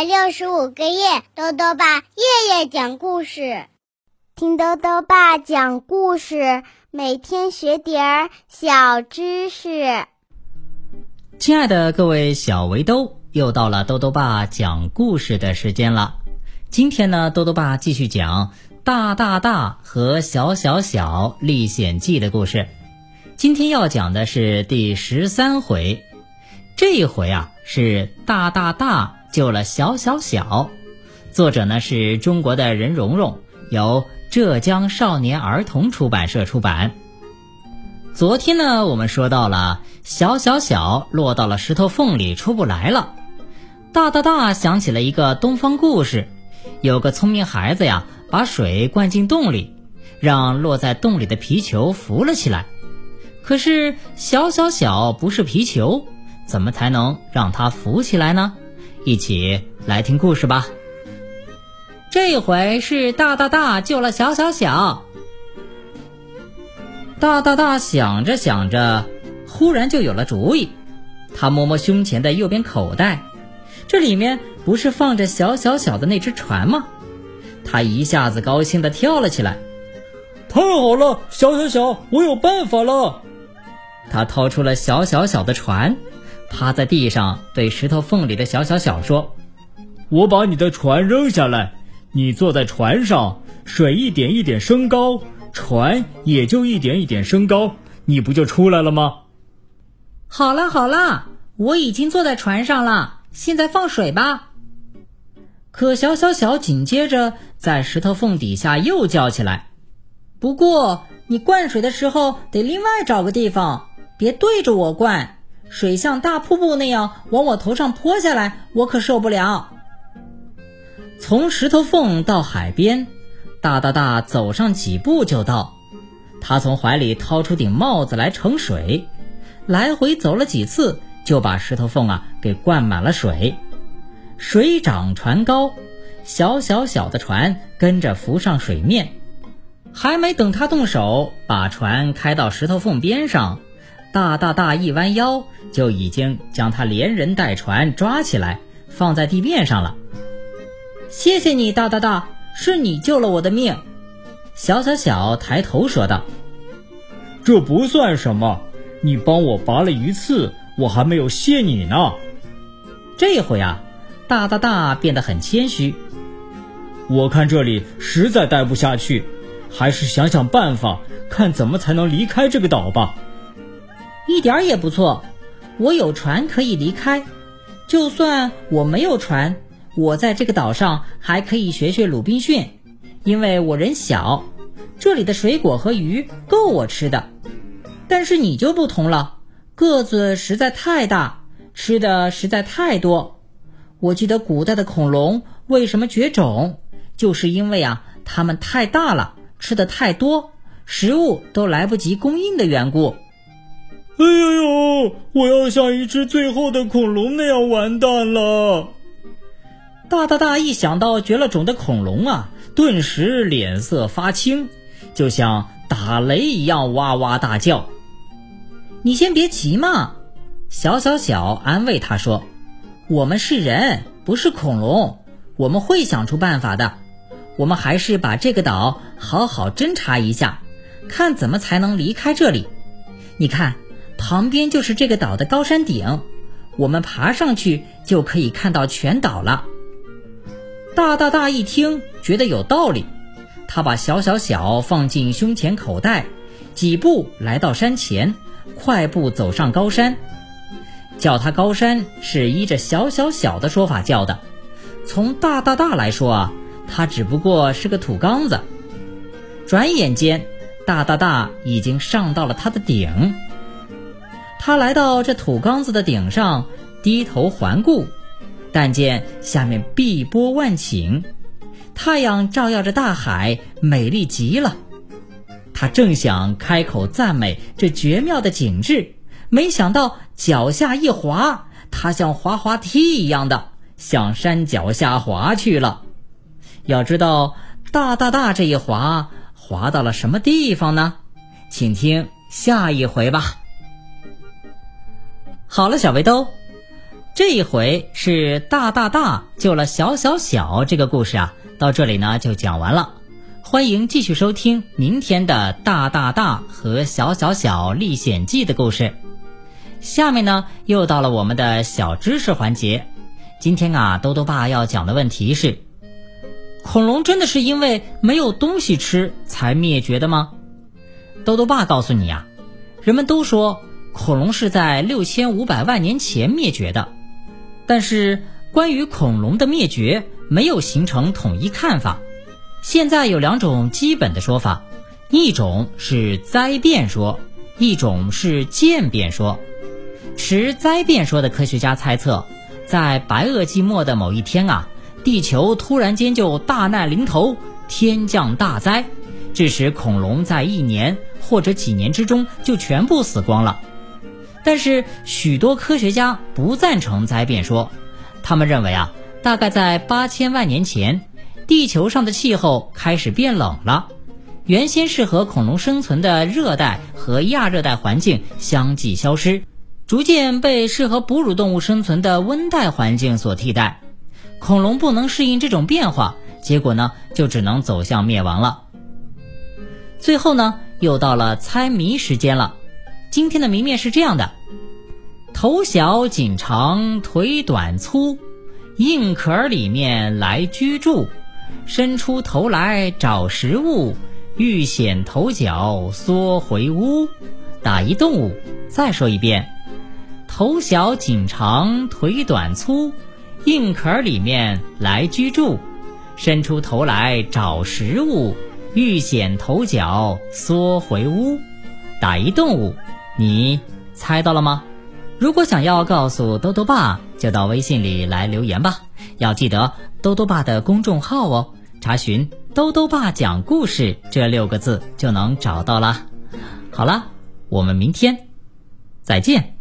百六十五个夜，豆豆爸夜夜讲故事，听豆豆爸讲故事，每天学点儿小知识。亲爱的各位小围兜，又到了豆豆爸讲故事的时间了。今天呢，豆豆爸继续讲《大大大和小小小历险记》的故事。今天要讲的是第十三回，这一回啊是大大大救了小小小。作者呢是中国的任蓉蓉，由浙江少年儿童出版社出版。昨天呢，我们说到了小小小落到了石头缝里出不来了，大大大想起了一个东方故事，有个聪明孩子呀，把水灌进洞里，让落在洞里的皮球浮了起来。可是小小小不是皮球，怎么才能让它浮起来呢？一起来听故事吧。这回是大大大救了小小小。大大大想着想着，忽然就有了主意。他摸摸胸前的右边口袋，这里面不是放着小小小的那只船吗？他一下子高兴地跳了起来。太好了，小小小，我有办法了！他掏出了小小小的船，趴在地上对石头缝里的小小小说：“我把你的船扔下来，你坐在船上，水一点一点升高，船也就一点一点升高，你不就出来了吗？”好了好了，我已经坐在船上了，现在放水吧。可小小小紧接着在石头缝底下又叫起来：“不过你灌水的时候得另外找个地方。”别对着我灌，水像大瀑布那样往我头上泼下来，我可受不了。从石头缝到海边，大大大走上几步就到。他从怀里掏出顶帽子来盛水，来回走了几次，就把石头缝啊给灌满了水。水涨船高，小小小的船跟着浮上水面。还没等他动手把船开到石头缝边上。大大大一弯腰，就已经将他连人带船抓起来，放在地面上了。谢谢你，大大大，是你救了我的命。小小小抬头说道：“这不算什么，你帮我拔了鱼刺，我还没有谢你呢。”这回啊，大大大变得很谦虚。我看这里实在待不下去，还是想想办法，看怎么才能离开这个岛吧。一点儿也不错，我有船可以离开。就算我没有船，我在这个岛上还可以学学鲁滨逊，因为我人小，这里的水果和鱼够我吃的。但是你就不同了，个子实在太大，吃的实在太多。我记得古代的恐龙为什么绝种，就是因为啊，它们太大了，吃的太多，食物都来不及供应的缘故。哎呦呦！我要像一只最后的恐龙那样完蛋了。大大大一想到绝了种的恐龙啊，顿时脸色发青，就像打雷一样哇哇大叫。你先别急嘛，小小小安慰他说：“我们是人，不是恐龙，我们会想出办法的。我们还是把这个岛好好侦查一下，看怎么才能离开这里。你看。”旁边就是这个岛的高山顶，我们爬上去就可以看到全岛了。大大大一听，觉得有道理，他把小小小放进胸前口袋，几步来到山前，快步走上高山。叫他高山是依着小小小的说法叫的，从大大大来说啊，他只不过是个土缸子。转眼间，大大大已经上到了它的顶。他来到这土缸子的顶上，低头环顾，但见下面碧波万顷，太阳照耀着大海，美丽极了。他正想开口赞美这绝妙的景致，没想到脚下一滑，他像滑滑梯一样的向山脚下滑去了。要知道，大大大这一滑，滑到了什么地方呢？请听下一回吧。好了，小围兜，这一回是大大大救了小小小这个故事啊，到这里呢就讲完了。欢迎继续收听明天的大大大和小小小历险记的故事。下面呢又到了我们的小知识环节。今天啊，兜兜爸要讲的问题是：恐龙真的是因为没有东西吃才灭绝的吗？兜兜爸告诉你呀，人们都说恐龙是在六千五百万年前灭绝的，但是关于恐龙的灭绝没有形成统一看法。现在有两种基本的说法，一种是灾变说，一种是渐变说。持灾变说的科学家猜测，在白垩纪末的某一天啊，地球突然间就大难临头，天降大灾，致使恐龙在一年或者几年之中就全部死光了。但是许多科学家不赞成灾变说，他们认为啊，大概在八千万年前。地球上的气候开始变冷了，原先适合恐龙生存的热带和亚热带环境相继消失，逐渐被适合哺乳动物生存的温带环境所替代。恐龙不能适应这种变化，结果呢，就只能走向灭亡了。最后呢，又到了猜谜时间了。今天的谜面是这样的：头小颈长，腿短粗，硬壳里面来居住。伸出头来找食物，遇险头脚缩回屋。打一动物，再说一遍：头小颈长，腿短粗，硬壳里面来居住。伸出头来找食物，遇险头脚缩回屋。打一动物，你猜到了吗？如果想要告诉兜兜爸，就到微信里来留言吧。要记得兜兜爸的公众号哦，查询“兜兜爸讲故事”这六个字就能找到了。好了，我们明天再见。